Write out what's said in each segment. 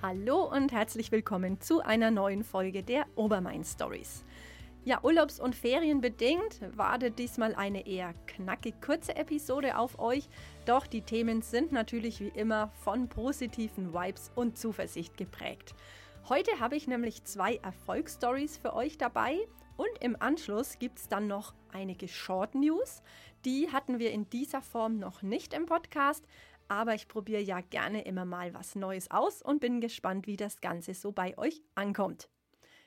Hallo und herzlich willkommen zu einer neuen Folge der Obermain Stories. Ja, urlaubs- und ferienbedingt wartet diesmal eine eher knackig kurze Episode auf euch, doch die Themen sind natürlich wie immer von positiven Vibes und Zuversicht geprägt. Heute habe ich nämlich zwei Erfolgsstories für euch dabei und im Anschluss gibt es dann noch einige Short News. Die hatten wir in dieser Form noch nicht im Podcast, aber ich probiere ja gerne immer mal was Neues aus und bin gespannt, wie das Ganze so bei euch ankommt.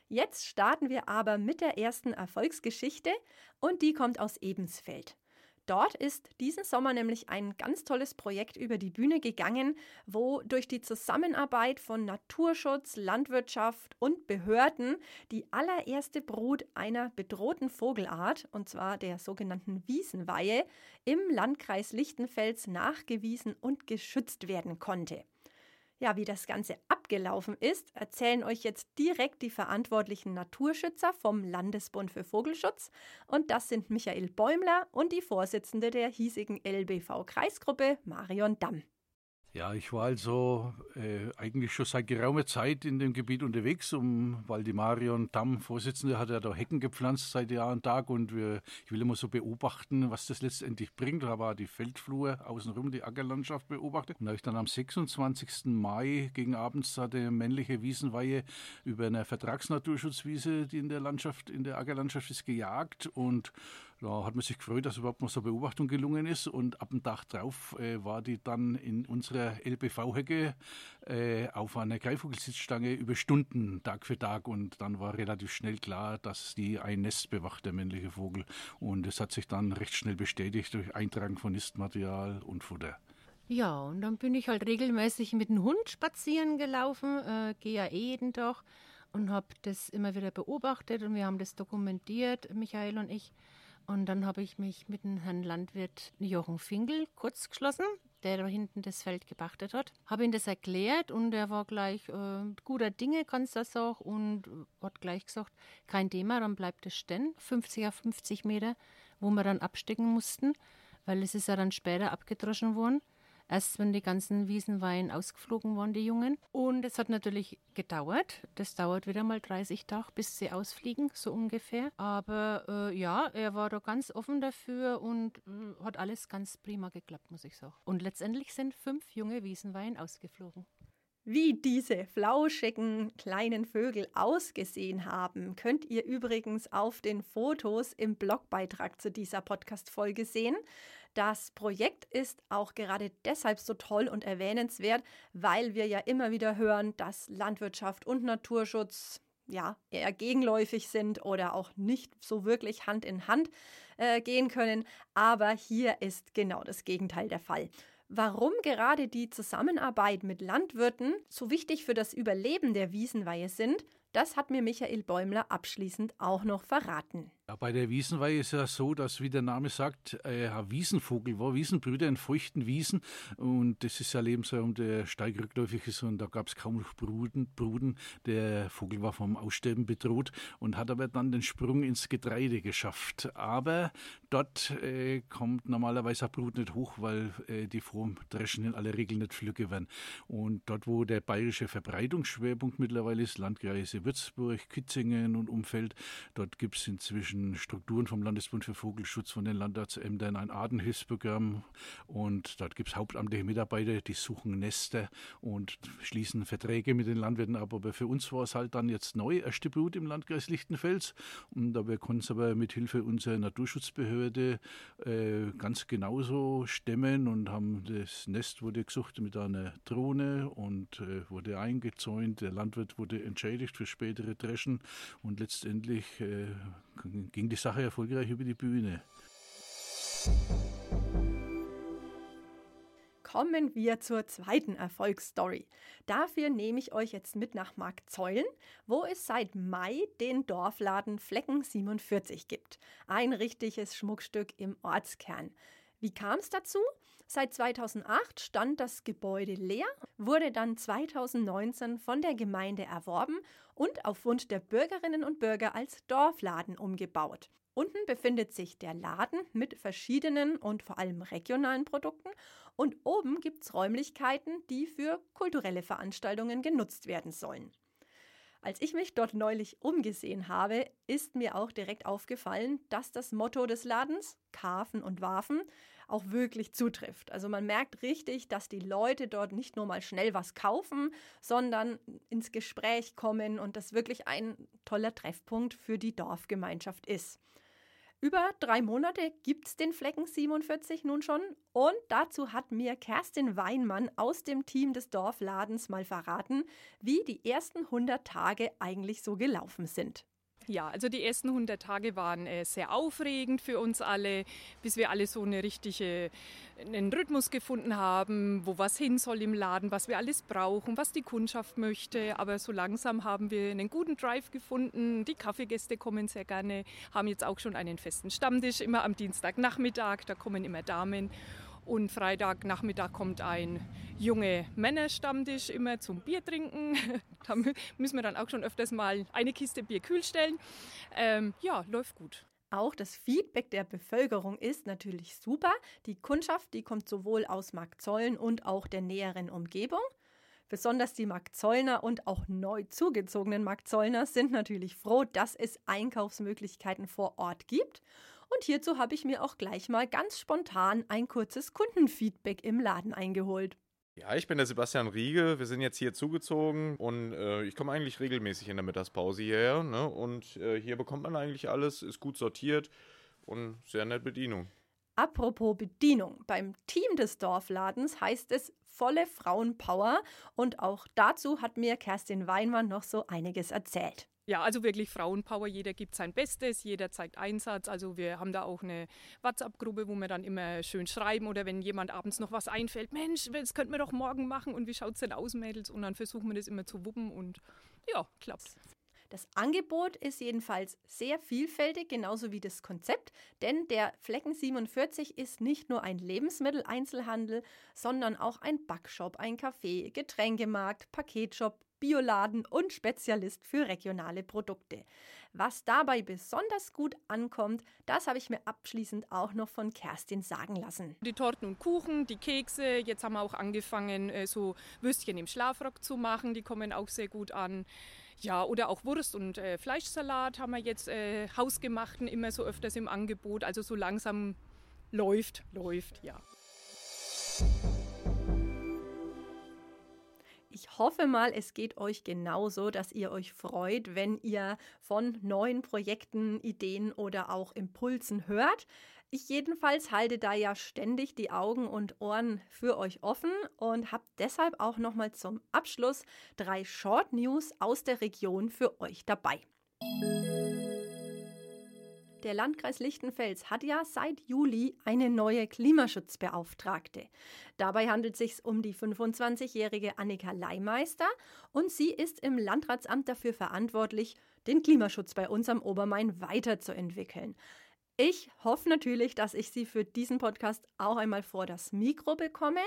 Jetzt starten wir aber mit der ersten Erfolgsgeschichte und die kommt aus Ebensfeld. Dort ist diesen Sommer nämlich ein ganz tolles Projekt über die Bühne gegangen, wo durch die Zusammenarbeit von Naturschutz, Landwirtschaft und Behörden die allererste Brut einer bedrohten Vogelart, und zwar der sogenannten Wiesenweihe, im Landkreis Lichtenfels nachgewiesen und geschützt werden konnte. Ja, wie das Ganze abgelaufen ist, erzählen euch jetzt direkt die verantwortlichen Naturschützer vom Landesbund für Vogelschutz. Und das sind Michael Bäumler und die Vorsitzende der hiesigen LBV-Kreisgruppe, Marion Damm. Ja, ich war also äh, eigentlich schon seit geraumer Zeit in dem Gebiet unterwegs, um, weil die Marion Damm, Vorsitzende, hat ja da Hecken gepflanzt seit Jahr und Tag und wir, ich will immer so beobachten, was das letztendlich bringt. Da war die Feldflur außenrum, die Ackerlandschaft beobachtet. Und da habe ich dann am 26. Mai gegen abends da die männliche Wiesenweihe über eine Vertragsnaturschutzwiese, die in der Landschaft, in der Ackerlandschaft ist, gejagt und da hat man sich gefreut, dass überhaupt noch so eine Beobachtung gelungen ist und ab dem Tag drauf äh, war die dann in unserer LBV-Hecke äh, auf einer Greifvogelsitzstange über Stunden, Tag für Tag. Und dann war relativ schnell klar, dass die ein Nest bewacht, der männliche Vogel. Und es hat sich dann recht schnell bestätigt durch Eintragen von Nistmaterial und Futter. Ja, und dann bin ich halt regelmäßig mit dem Hund spazieren gelaufen, äh, gehe ja eh jeden Tag und habe das immer wieder beobachtet und wir haben das dokumentiert, Michael und ich. Und dann habe ich mich mit dem Herrn Landwirt Jochen Finkel kurz geschlossen der da hinten das Feld gepachtet hat. Habe ihm das erklärt und er war gleich äh, guter Dinge, kannst das auch und hat gleich gesagt, kein Thema, dann bleibt es stehen, 50 auf 50 Meter, wo wir dann abstecken mussten, weil es ist ja dann später abgedroschen worden. Erst wenn die ganzen Wiesenwein ausgeflogen waren, die Jungen. Und es hat natürlich gedauert. Das dauert wieder mal 30 Tage, bis sie ausfliegen, so ungefähr. Aber äh, ja, er war da ganz offen dafür und äh, hat alles ganz prima geklappt, muss ich sagen. Und letztendlich sind fünf junge Wiesenwein ausgeflogen. Wie diese flauschigen kleinen Vögel ausgesehen haben, könnt ihr übrigens auf den Fotos im Blogbeitrag zu dieser Podcast-Folge sehen. Das Projekt ist auch gerade deshalb so toll und erwähnenswert, weil wir ja immer wieder hören, dass Landwirtschaft und Naturschutz ja, eher gegenläufig sind oder auch nicht so wirklich Hand in Hand äh, gehen können. Aber hier ist genau das Gegenteil der Fall. Warum gerade die Zusammenarbeit mit Landwirten so wichtig für das Überleben der Wiesenweihe sind, das hat mir Michael Bäumler abschließend auch noch verraten. Ja, bei der Wiesenweihe ist ja so, dass, wie der Name sagt, äh, ein Wiesenvogel war, Wiesenbrüder in feuchten Wiesen. Und das ist ein Lebensraum, der steig rückläufig ist und da gab es kaum noch Bruden, Bruden. Der Vogel war vom Aussterben bedroht und hat aber dann den Sprung ins Getreide geschafft. Aber dort äh, kommt normalerweise ein Brut nicht hoch, weil äh, die vorm Dreschen in aller Regel nicht flügge werden. Und dort, wo der bayerische Verbreitungsschwerpunkt mittlerweile ist, Landkreise Würzburg, Kitzingen und Umfeld, dort gibt es inzwischen Strukturen vom Landesbund für Vogelschutz, von den Landratsämtern ein Artenhilfsprogramm und dort gibt es hauptamtliche Mitarbeiter, die suchen Nester und schließen Verträge mit den Landwirten ab. Aber für uns war es halt dann jetzt neu, erste Brut im Landkreis Lichtenfels und da wir konnten es aber mit Hilfe unserer Naturschutzbehörde äh, ganz genauso stemmen und haben das Nest wurde gesucht mit einer Drohne und äh, wurde eingezäunt. Der Landwirt wurde entschädigt für spätere Dreschen und letztendlich äh, ging die Sache erfolgreich über die Bühne. Kommen wir zur zweiten Erfolgsstory. Dafür nehme ich euch jetzt mit nach Markzeulen, wo es seit Mai den Dorfladen Flecken 47 gibt. Ein richtiges Schmuckstück im Ortskern. Wie kam es dazu? Seit 2008 stand das Gebäude leer, wurde dann 2019 von der Gemeinde erworben und auf Wunsch der Bürgerinnen und Bürger als Dorfladen umgebaut. Unten befindet sich der Laden mit verschiedenen und vor allem regionalen Produkten und oben gibt es Räumlichkeiten, die für kulturelle Veranstaltungen genutzt werden sollen. Als ich mich dort neulich umgesehen habe, ist mir auch direkt aufgefallen, dass das Motto des Ladens, Kafen und Waffen, auch wirklich zutrifft. Also man merkt richtig, dass die Leute dort nicht nur mal schnell was kaufen, sondern ins Gespräch kommen und das wirklich ein toller Treffpunkt für die Dorfgemeinschaft ist. Über drei Monate gibt es den Flecken 47 nun schon und dazu hat mir Kerstin Weinmann aus dem Team des Dorfladens mal verraten, wie die ersten 100 Tage eigentlich so gelaufen sind. Ja, also die ersten 100 Tage waren äh, sehr aufregend für uns alle, bis wir alle so eine richtige, einen Rhythmus gefunden haben, wo was hin soll im Laden, was wir alles brauchen, was die Kundschaft möchte. Aber so langsam haben wir einen guten Drive gefunden. Die Kaffeegäste kommen sehr gerne, haben jetzt auch schon einen festen Stammtisch, immer am Dienstagnachmittag, da kommen immer Damen. Und Freitagnachmittag kommt ein junge Männerstammtisch immer zum Bier trinken. da müssen wir dann auch schon öfters mal eine Kiste Bier kühl stellen. Ähm, ja, läuft gut. Auch das Feedback der Bevölkerung ist natürlich super. Die Kundschaft, die kommt sowohl aus Marktzollen und auch der näheren Umgebung. Besonders die Marktzollner und auch neu zugezogenen Marktzollner sind natürlich froh, dass es Einkaufsmöglichkeiten vor Ort gibt. Und hierzu habe ich mir auch gleich mal ganz spontan ein kurzes Kundenfeedback im Laden eingeholt. Ja, ich bin der Sebastian Riege. Wir sind jetzt hier zugezogen und äh, ich komme eigentlich regelmäßig in der Mittagspause hierher. Ne? Und äh, hier bekommt man eigentlich alles, ist gut sortiert und sehr nett Bedienung. Apropos Bedienung. Beim Team des Dorfladens heißt es volle Frauenpower und auch dazu hat mir Kerstin Weinmann noch so einiges erzählt. Ja, also wirklich Frauenpower. Jeder gibt sein Bestes, jeder zeigt Einsatz. Also wir haben da auch eine WhatsApp-Gruppe, wo wir dann immer schön schreiben oder wenn jemand abends noch was einfällt, Mensch, das könnten wir doch morgen machen und wie schaut es denn aus, Mädels? Und dann versuchen wir das immer zu wuppen und ja, klappt. Das Angebot ist jedenfalls sehr vielfältig, genauso wie das Konzept, denn der Flecken 47 ist nicht nur ein Lebensmitteleinzelhandel, sondern auch ein Backshop, ein Café, Getränkemarkt, Paketshop, Bioladen und Spezialist für regionale Produkte. Was dabei besonders gut ankommt, das habe ich mir abschließend auch noch von Kerstin sagen lassen. Die Torten und Kuchen, die Kekse, jetzt haben wir auch angefangen, äh, so Würstchen im Schlafrock zu machen, die kommen auch sehr gut an. Ja, oder auch Wurst und äh, Fleischsalat haben wir jetzt äh, hausgemachten immer so öfters im Angebot. Also so langsam läuft, läuft, ja. Ich hoffe mal, es geht euch genauso, dass ihr euch freut, wenn ihr von neuen Projekten, Ideen oder auch Impulsen hört. Ich jedenfalls halte da ja ständig die Augen und Ohren für euch offen und habe deshalb auch nochmal zum Abschluss drei Short News aus der Region für euch dabei. Der Landkreis Lichtenfels hat ja seit Juli eine neue Klimaschutzbeauftragte. Dabei handelt es sich um die 25-jährige Annika Leimeister und sie ist im Landratsamt dafür verantwortlich, den Klimaschutz bei uns am Obermain weiterzuentwickeln. Ich hoffe natürlich, dass ich Sie für diesen Podcast auch einmal vor das Mikro bekomme.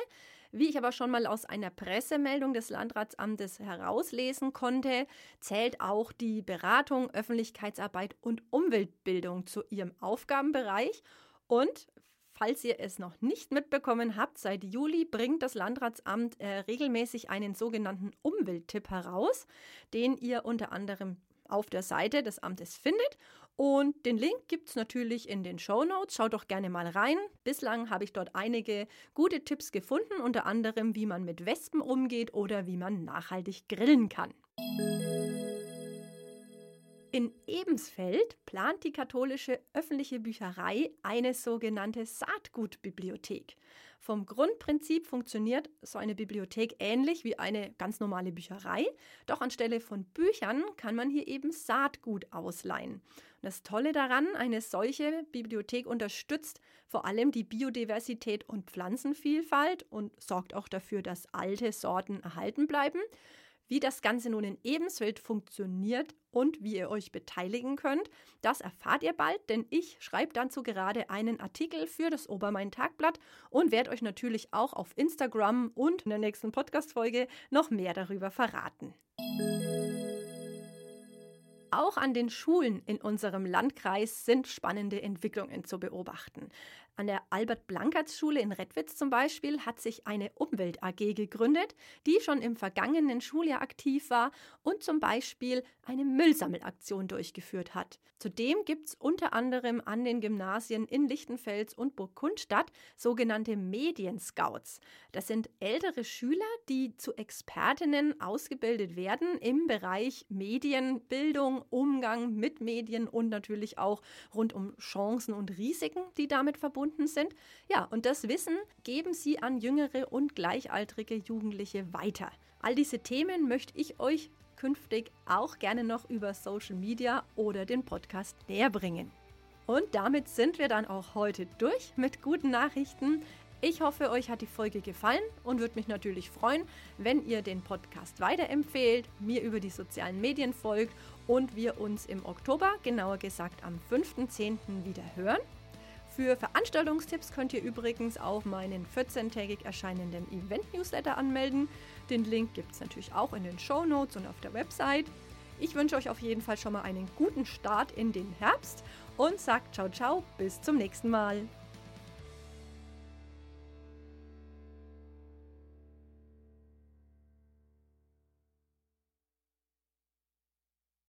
Wie ich aber schon mal aus einer Pressemeldung des Landratsamtes herauslesen konnte, zählt auch die Beratung, Öffentlichkeitsarbeit und Umweltbildung zu Ihrem Aufgabenbereich. Und Falls ihr es noch nicht mitbekommen habt, seit Juli bringt das Landratsamt äh, regelmäßig einen sogenannten Umwelttipp heraus, den ihr unter anderem auf der Seite des Amtes findet. Und den Link gibt es natürlich in den Show Notes. Schaut doch gerne mal rein. Bislang habe ich dort einige gute Tipps gefunden, unter anderem, wie man mit Wespen umgeht oder wie man nachhaltig grillen kann. In Ebensfeld plant die katholische öffentliche Bücherei eine sogenannte Saatgutbibliothek. Vom Grundprinzip funktioniert so eine Bibliothek ähnlich wie eine ganz normale Bücherei, doch anstelle von Büchern kann man hier eben Saatgut ausleihen. Das Tolle daran, eine solche Bibliothek unterstützt vor allem die Biodiversität und Pflanzenvielfalt und sorgt auch dafür, dass alte Sorten erhalten bleiben. Wie das Ganze nun in Ebensfeld funktioniert und wie ihr euch beteiligen könnt, das erfahrt ihr bald, denn ich schreibe dazu gerade einen Artikel für das Obermain-Tagblatt und werde euch natürlich auch auf Instagram und in der nächsten Podcast-Folge noch mehr darüber verraten. Auch an den Schulen in unserem Landkreis sind spannende Entwicklungen zu beobachten. An der Albert-Blankertz-Schule in Redwitz zum Beispiel hat sich eine Umwelt-AG gegründet, die schon im vergangenen Schuljahr aktiv war und zum Beispiel eine Müllsammelaktion durchgeführt hat. Zudem gibt es unter anderem an den Gymnasien in Lichtenfels und Burgkundstadt sogenannte Medienscouts. Das sind ältere Schüler, die zu Expertinnen ausgebildet werden im Bereich Medienbildung, Umgang mit Medien und natürlich auch rund um Chancen und Risiken, die damit verbunden sind. Ja, und das Wissen geben sie an jüngere und gleichaltrige Jugendliche weiter. All diese Themen möchte ich euch künftig auch gerne noch über Social Media oder den Podcast näher bringen. Und damit sind wir dann auch heute durch mit guten Nachrichten. Ich hoffe, euch hat die Folge gefallen und würde mich natürlich freuen, wenn ihr den Podcast weiterempfehlt, mir über die sozialen Medien folgt und wir uns im Oktober, genauer gesagt am 5.10. wieder hören. Für Veranstaltungstipps könnt ihr übrigens auch meinen 14-tägig erscheinenden Event-Newsletter anmelden. Den Link gibt es natürlich auch in den Show Notes und auf der Website. Ich wünsche euch auf jeden Fall schon mal einen guten Start in den Herbst und sagt ciao ciao, bis zum nächsten Mal.